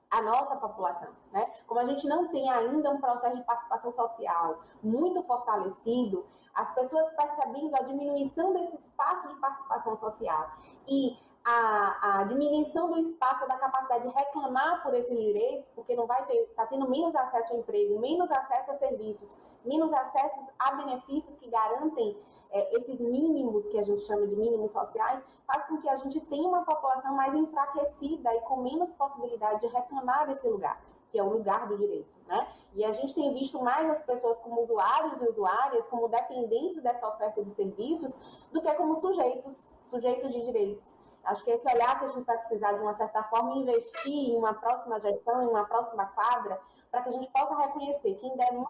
[SPEAKER 6] a nossa população, né? Como a gente não tem ainda um processo de participação social muito fortalecido, as pessoas percebendo a diminuição desse espaço de participação social e a, a, diminuição do espaço, da capacidade de reclamar por esses direitos, porque não vai ter, está tendo menos acesso ao emprego, menos acesso a serviços, menos acesso a benefícios que garantem é, esses mínimos que a gente chama de mínimos sociais, faz com que a gente tenha uma população mais enfraquecida e com menos possibilidade de reclamar desse lugar, que é o lugar do direito, né? E a gente tem visto mais as pessoas como usuários e usuárias, como dependentes dessa oferta de serviços, do que como sujeitos, sujeitos de direitos. Acho que esse olhar que a gente vai precisar, de uma certa forma, investir em uma próxima gestão, em uma próxima quadra, para que a gente possa reconhecer quem demanda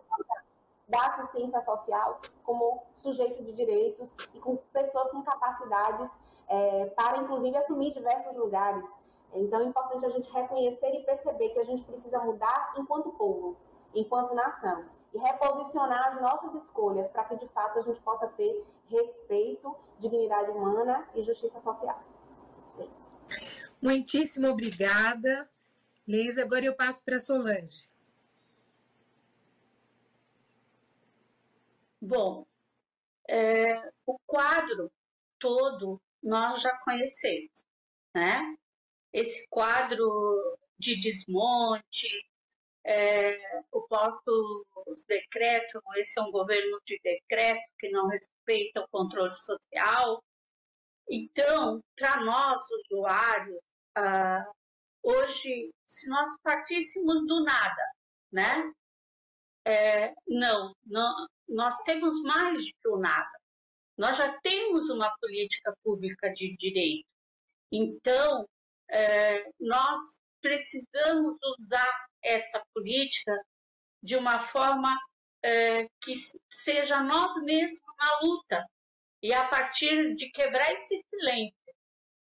[SPEAKER 6] da assistência social como sujeito de direitos e com pessoas com capacidades é, para, inclusive, assumir diversos lugares. Então, é importante a gente reconhecer e perceber que a gente precisa mudar enquanto povo, enquanto nação, e reposicionar as nossas escolhas para que, de fato, a gente possa ter respeito, dignidade humana e justiça social.
[SPEAKER 3] Muitíssimo obrigada, Leisa. Agora eu passo para Solange.
[SPEAKER 4] Bom, é, o quadro todo nós já conhecemos, né? Esse quadro de desmonte, é, o próprio decreto, esse é um governo de decreto que não respeita o controle social, então, para nós, usuários, ah, hoje, se nós partíssemos do nada, né? É, não, não, nós temos mais do que o nada. Nós já temos uma política pública de direito. Então, é, nós precisamos usar essa política de uma forma é, que seja nós mesmos na luta, e a partir de quebrar esse silêncio,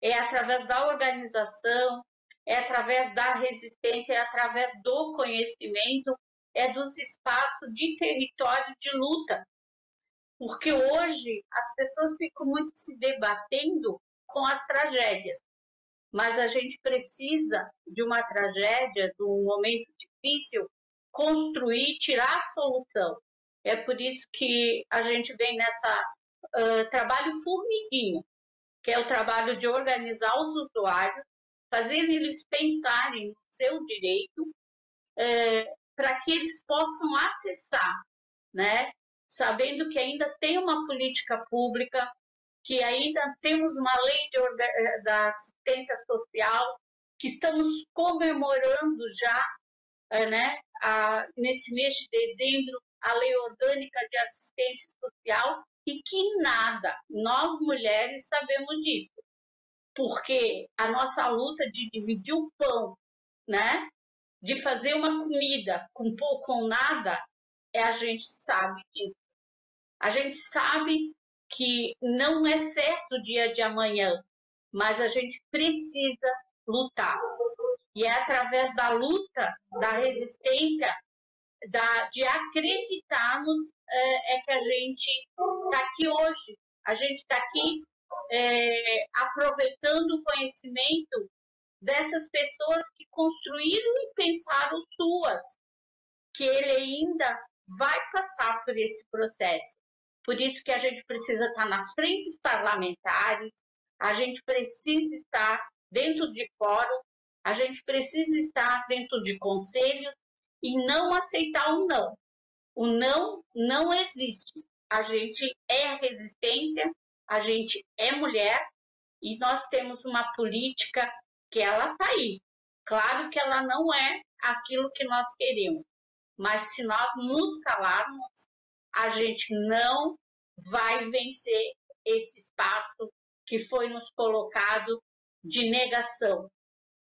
[SPEAKER 4] é através da organização, é através da resistência, é através do conhecimento, é dos espaços de território de luta. Porque hoje as pessoas ficam muito se debatendo com as tragédias. mas a gente precisa de uma tragédia, de um momento difícil, construir, tirar a solução. É por isso que a gente vem nessa uh, trabalho formiguinho, que é o trabalho de organizar os usuários, fazer eles pensarem no seu direito, para que eles possam acessar, né? Sabendo que ainda tem uma política pública, que ainda temos uma lei de, eh, da assistência social, que estamos comemorando já, é, né? A, nesse mês de dezembro, a lei orgânica de assistência social, e que nada, nós mulheres sabemos disso, porque a nossa luta de dividir o pão, né, de fazer uma comida com pouco ou nada, é a gente sabe disso. A gente sabe que não é certo o dia de amanhã, mas a gente precisa lutar. E é através da luta, da resistência, da, de acreditarmos é, é que a gente está aqui hoje. A gente está aqui é, aproveitando o conhecimento dessas pessoas que construíram e pensaram suas, que ele ainda vai passar por esse processo. Por isso que a gente precisa estar nas frentes parlamentares, a gente precisa estar dentro de fórum, a gente precisa estar dentro de conselhos e não aceitar o não. O não não existe. A gente é resistência, a gente é mulher e nós temos uma política que ela está aí. Claro que ela não é aquilo que nós queremos, mas se nós nos calarmos, a gente não vai vencer esse espaço que foi nos colocado de negação.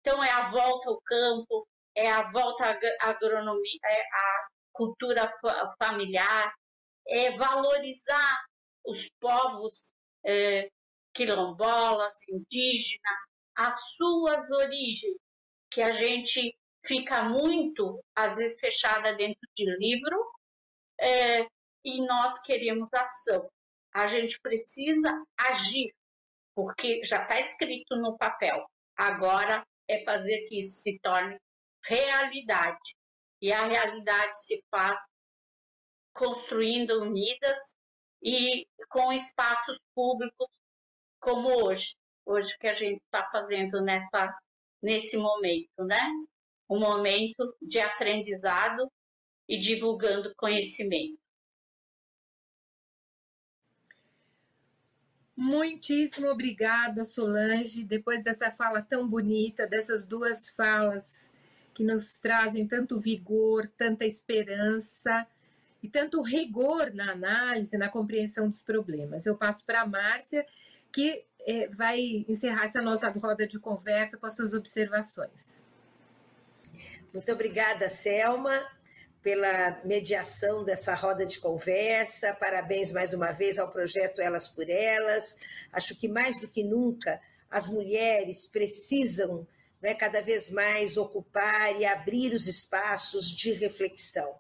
[SPEAKER 4] Então é a volta ao campo, é a volta à agronomia, é a cultura familiar, é valorizar os povos é, quilombolas, indígenas, as suas origens, que a gente fica muito, às vezes, fechada dentro de livro, é, e nós queremos ação. A gente precisa agir, porque já está escrito no papel. Agora é fazer que isso se torne realidade. E a realidade se faz construindo unidas e com espaços públicos como hoje, hoje que a gente está fazendo nessa, nesse momento, né? Um momento de aprendizado e divulgando conhecimento.
[SPEAKER 3] Muitíssimo obrigada, Solange. Depois dessa fala tão bonita, dessas duas falas que nos trazem tanto vigor, tanta esperança e tanto rigor na análise, na compreensão dos problemas. Eu passo para a Márcia, que é, vai encerrar essa nossa roda de conversa com as suas observações.
[SPEAKER 5] Muito obrigada, Selma, pela mediação dessa roda de conversa. Parabéns mais uma vez ao projeto Elas por Elas. Acho que mais do que nunca as mulheres precisam né, cada vez mais ocupar e abrir os espaços de reflexão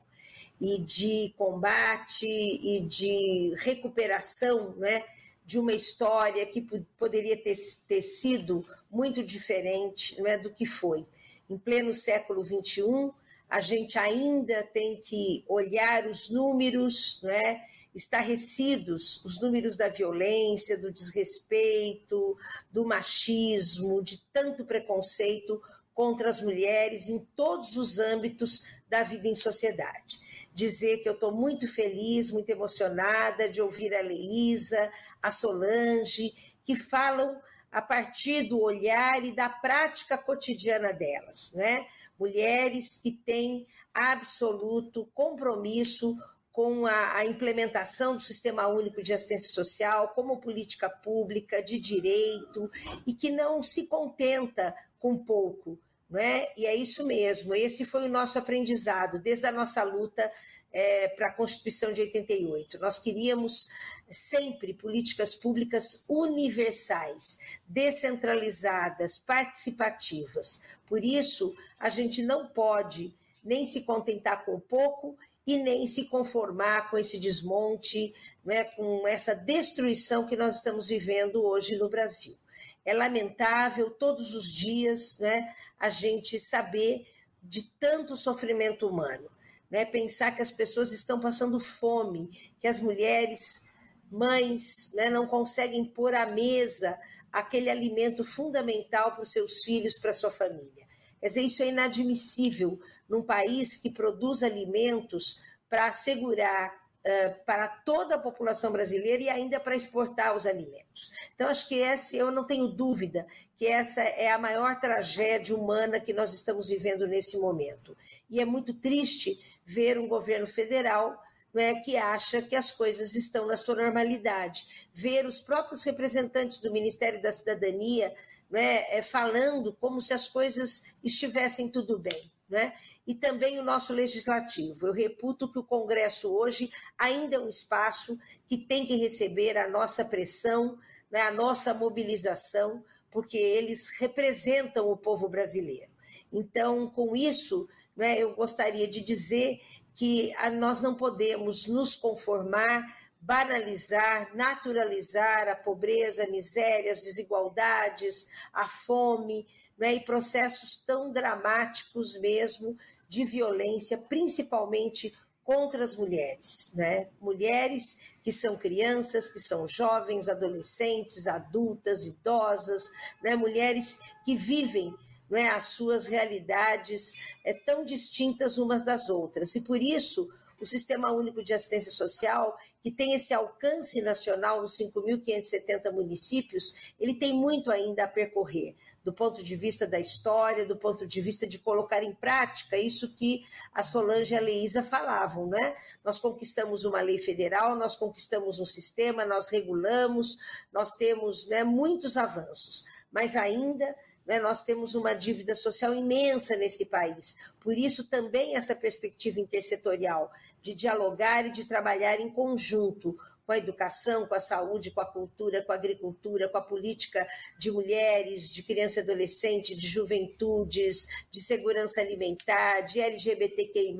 [SPEAKER 5] e de combate e de recuperação né, de uma história que poderia ter, ter sido muito diferente né, do que foi. Em pleno século XXI, a gente ainda tem que olhar os números, né, estarrecidos os números da violência, do desrespeito, do machismo, de tanto preconceito contra as mulheres em todos os âmbitos da vida em sociedade. Dizer que eu estou muito feliz, muito emocionada de ouvir a Leísa, a Solange, que falam a partir do olhar e da prática cotidiana delas, né? Mulheres que têm absoluto compromisso com a, a, implementação do Sistema Único de Assistência Social como política pública de direito e que não se contenta com pouco. Não é? E é isso mesmo, esse foi o nosso aprendizado desde a nossa luta é, para a Constituição de 88. Nós queríamos sempre políticas públicas universais, descentralizadas, participativas. Por isso, a gente não pode nem se contentar com pouco e nem se conformar com esse desmonte, né, com essa destruição que nós estamos vivendo hoje no Brasil. é lamentável todos os dias né, a gente saber de tanto sofrimento humano. Né? Pensar que as pessoas estão passando fome, que as mulheres, mães, né, não conseguem pôr à mesa aquele alimento fundamental para os seus filhos, para a sua família. Quer dizer, isso é inadmissível num país que produz alimentos para assegurar para toda a população brasileira e ainda para exportar os alimentos. Então, acho que essa, eu não tenho dúvida que essa é a maior tragédia humana que nós estamos vivendo nesse momento. E é muito triste ver um governo federal né, que acha que as coisas estão na sua normalidade. Ver os próprios representantes do Ministério da Cidadania né, falando como se as coisas estivessem tudo bem. Né? E também o nosso legislativo. Eu reputo que o Congresso hoje ainda é um espaço que tem que receber a nossa pressão, né, a nossa mobilização, porque eles representam o povo brasileiro. Então, com isso, né, eu gostaria de dizer que nós não podemos nos conformar, banalizar, naturalizar a pobreza, a miséria, as desigualdades, a fome, né, e processos tão dramáticos mesmo de violência, principalmente contra as mulheres, né? Mulheres que são crianças, que são jovens, adolescentes, adultas, idosas, né? Mulheres que vivem né, as suas realidades é, tão distintas umas das outras. E por isso, o Sistema Único de Assistência Social, que tem esse alcance nacional nos 5.570 municípios, ele tem muito ainda a percorrer do ponto de vista da história, do ponto de vista de colocar em prática isso que a Solange e a Leísa falavam, né? Nós conquistamos uma lei federal, nós conquistamos um sistema, nós regulamos, nós temos né, muitos avanços, mas ainda né, nós temos uma dívida social imensa nesse país. Por isso, também essa perspectiva intersetorial de dialogar e de trabalhar em conjunto com a educação, com a saúde, com a cultura, com a agricultura, com a política de mulheres, de criança e adolescente, de juventudes, de segurança alimentar, de LGBTQI,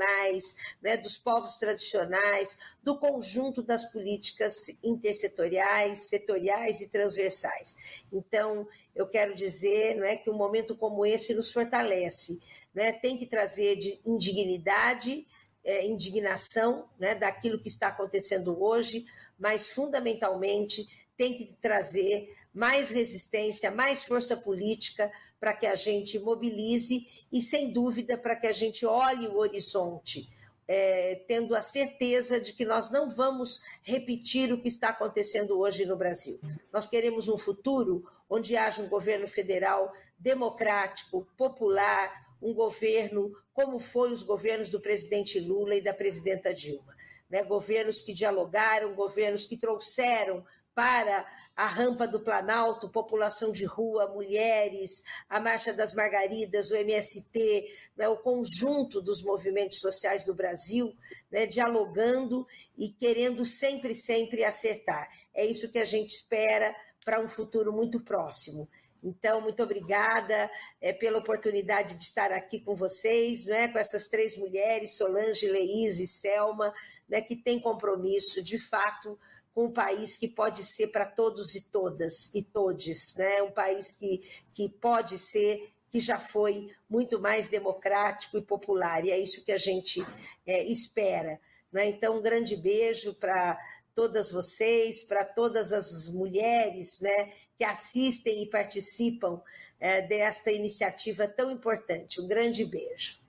[SPEAKER 5] né, dos povos tradicionais, do conjunto das políticas intersetoriais, setoriais e transversais. Então, eu quero dizer não é, que um momento como esse nos fortalece, né, tem que trazer de indignidade, é, indignação né, daquilo que está acontecendo hoje, mas fundamentalmente tem que trazer mais resistência, mais força política para que a gente mobilize e, sem dúvida, para que a gente olhe o horizonte. É, tendo a certeza de que nós não vamos repetir o que está acontecendo hoje no Brasil. Nós queremos um futuro onde haja um governo federal democrático, popular, um governo como foi os governos do presidente Lula e da presidenta Dilma né, governos que dialogaram, governos que trouxeram para a rampa do Planalto, população de rua, mulheres, a Marcha das Margaridas, o MST, né, o conjunto dos movimentos sociais do Brasil, né, dialogando e querendo sempre, sempre acertar. É isso que a gente espera para um futuro muito próximo. Então, muito obrigada é, pela oportunidade de estar aqui com vocês, né, com essas três mulheres, Solange, Leís e Selma, né, que tem compromisso, de fato, com um país que pode ser para todos e todas e todes, né? um país que, que pode ser, que já foi muito mais democrático e popular, e é isso que a gente é, espera. Né? Então, um grande beijo para todas vocês, para todas as mulheres né, que assistem e participam é, desta iniciativa tão importante. Um grande beijo.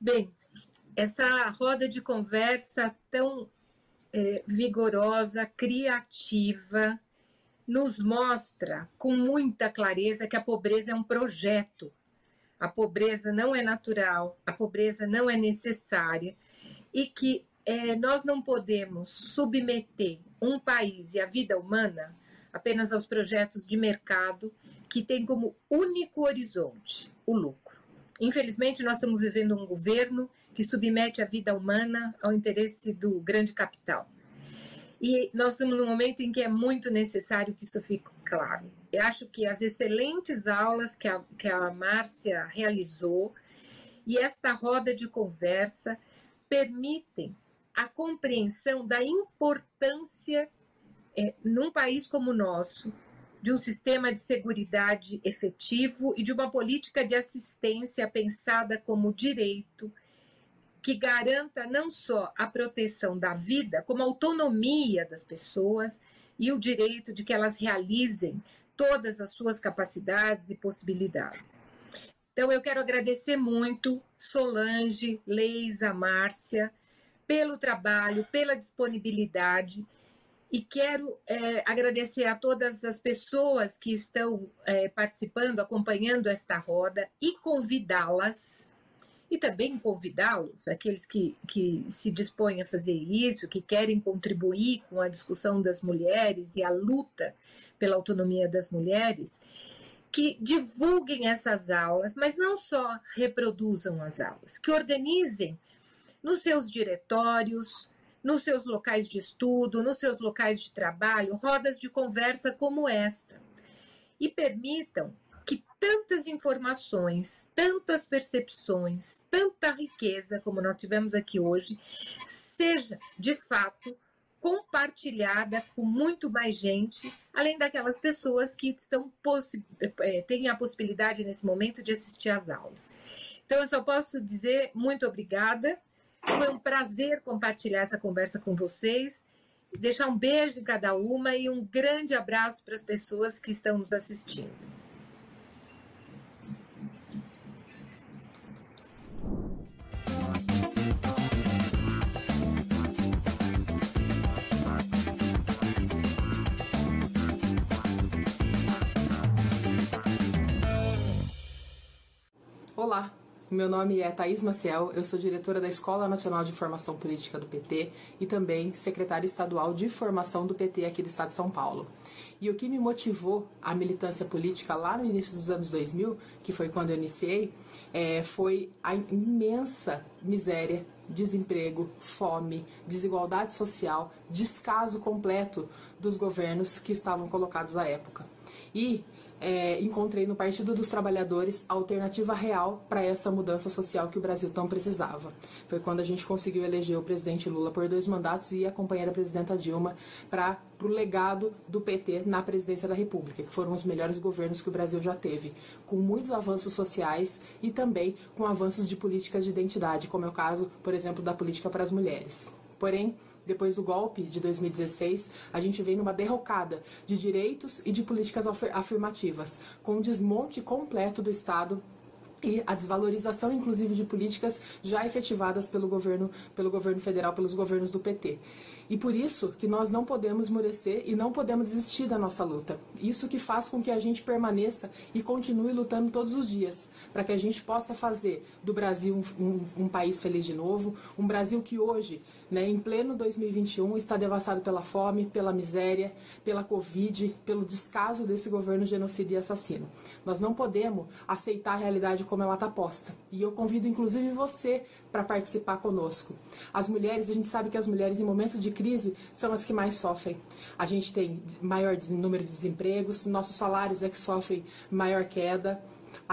[SPEAKER 3] Bem, essa roda de conversa tão é, vigorosa, criativa, nos mostra com muita clareza que a pobreza é um projeto. A pobreza não é natural, a pobreza não é necessária e que é, nós não podemos submeter um país e a vida humana apenas aos projetos de mercado que têm como único horizonte o lucro. Infelizmente, nós estamos vivendo um governo que submete a vida humana ao interesse do grande capital. E nós estamos num momento em que é muito necessário que isso fique claro. Eu acho que as excelentes aulas que a, que a Márcia realizou e esta roda de conversa permitem a compreensão da importância, é, num país como o nosso, de um sistema de seguridade efetivo e de uma política de assistência pensada como direito que garanta não só a proteção da vida, como a autonomia das pessoas e o direito de que elas realizem todas as suas capacidades e possibilidades. Então, eu quero agradecer muito Solange, Leisa, Márcia, pelo trabalho, pela disponibilidade. E quero é, agradecer a todas as pessoas que estão é, participando, acompanhando esta roda e convidá-las, e também convidá-los, aqueles que, que se dispõem a fazer isso, que querem contribuir com a discussão das mulheres e a luta pela autonomia das mulheres, que divulguem essas aulas, mas não só reproduzam as aulas, que organizem nos seus diretórios, nos seus locais de estudo, nos seus locais de trabalho, rodas de conversa como esta. E permitam tantas informações, tantas percepções, tanta riqueza como nós tivemos aqui hoje, seja de fato compartilhada com muito mais gente, além daquelas pessoas que estão é, têm a possibilidade nesse momento de assistir às aulas. Então eu só posso dizer muito obrigada foi um prazer compartilhar essa conversa com vocês. Deixar um beijo em cada uma e um grande abraço para as pessoas que estão nos assistindo.
[SPEAKER 7] Olá, meu nome é Thaís Maciel, eu sou diretora da Escola Nacional de Formação Política do PT e também secretária estadual de formação do PT aqui do estado de São Paulo. E o que me motivou a militância política lá no início dos anos 2000, que foi quando eu iniciei, é, foi a imensa miséria, desemprego, fome, desigualdade social, descaso completo dos governos que estavam colocados à época. E é, encontrei no Partido dos Trabalhadores a alternativa real para essa mudança social que o Brasil tão precisava. Foi quando a gente conseguiu eleger o presidente Lula por dois mandatos e a companheira presidenta Dilma para o legado do PT na presidência da República, que foram os melhores governos que o Brasil já teve, com muitos avanços sociais e também com avanços de políticas de identidade, como é o caso, por exemplo, da política para as mulheres. Porém, depois do golpe de 2016, a gente vem numa derrocada de direitos e de políticas afirmativas, com um desmonte completo do Estado e a desvalorização, inclusive, de políticas já efetivadas pelo governo, pelo governo federal, pelos governos do PT. E por isso que nós não podemos esmorecer e não podemos desistir da nossa luta. Isso que faz com que a gente permaneça e continue lutando todos os dias, para que a gente possa fazer do Brasil um, um, um país feliz de novo, um Brasil que hoje, né, em pleno 2021, está devastado pela fome, pela miséria, pela Covid, pelo descaso desse governo genocida e assassino. Nós não podemos aceitar a realidade como ela está posta. E eu convido inclusive você para participar conosco. As mulheres, a gente sabe que as mulheres em momentos de crise são as que mais sofrem. A gente tem maior número de desempregos, nossos salários é que sofrem maior queda.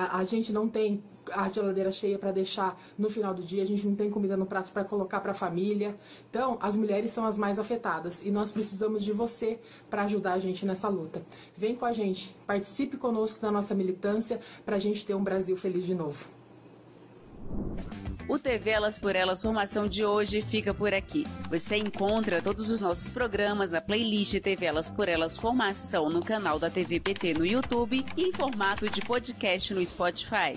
[SPEAKER 7] A, gente não tem a geladeira cheia para deixar no final do dia, a gente não tem comida no prato para colocar para a família. Então, as mulheres são as mais afetadas e nós precisamos de você para ajudar a gente nessa luta. Vem com a gente, participe conosco da nossa militância para a gente ter um Brasil feliz de novo.
[SPEAKER 2] O TV Elas por Elas Formação de hoje fica por aqui. Você encontra todos os nossos programas na playlist TV Elas por Elas Formação no canal da TV PT no YouTube e em formato de podcast no Spotify.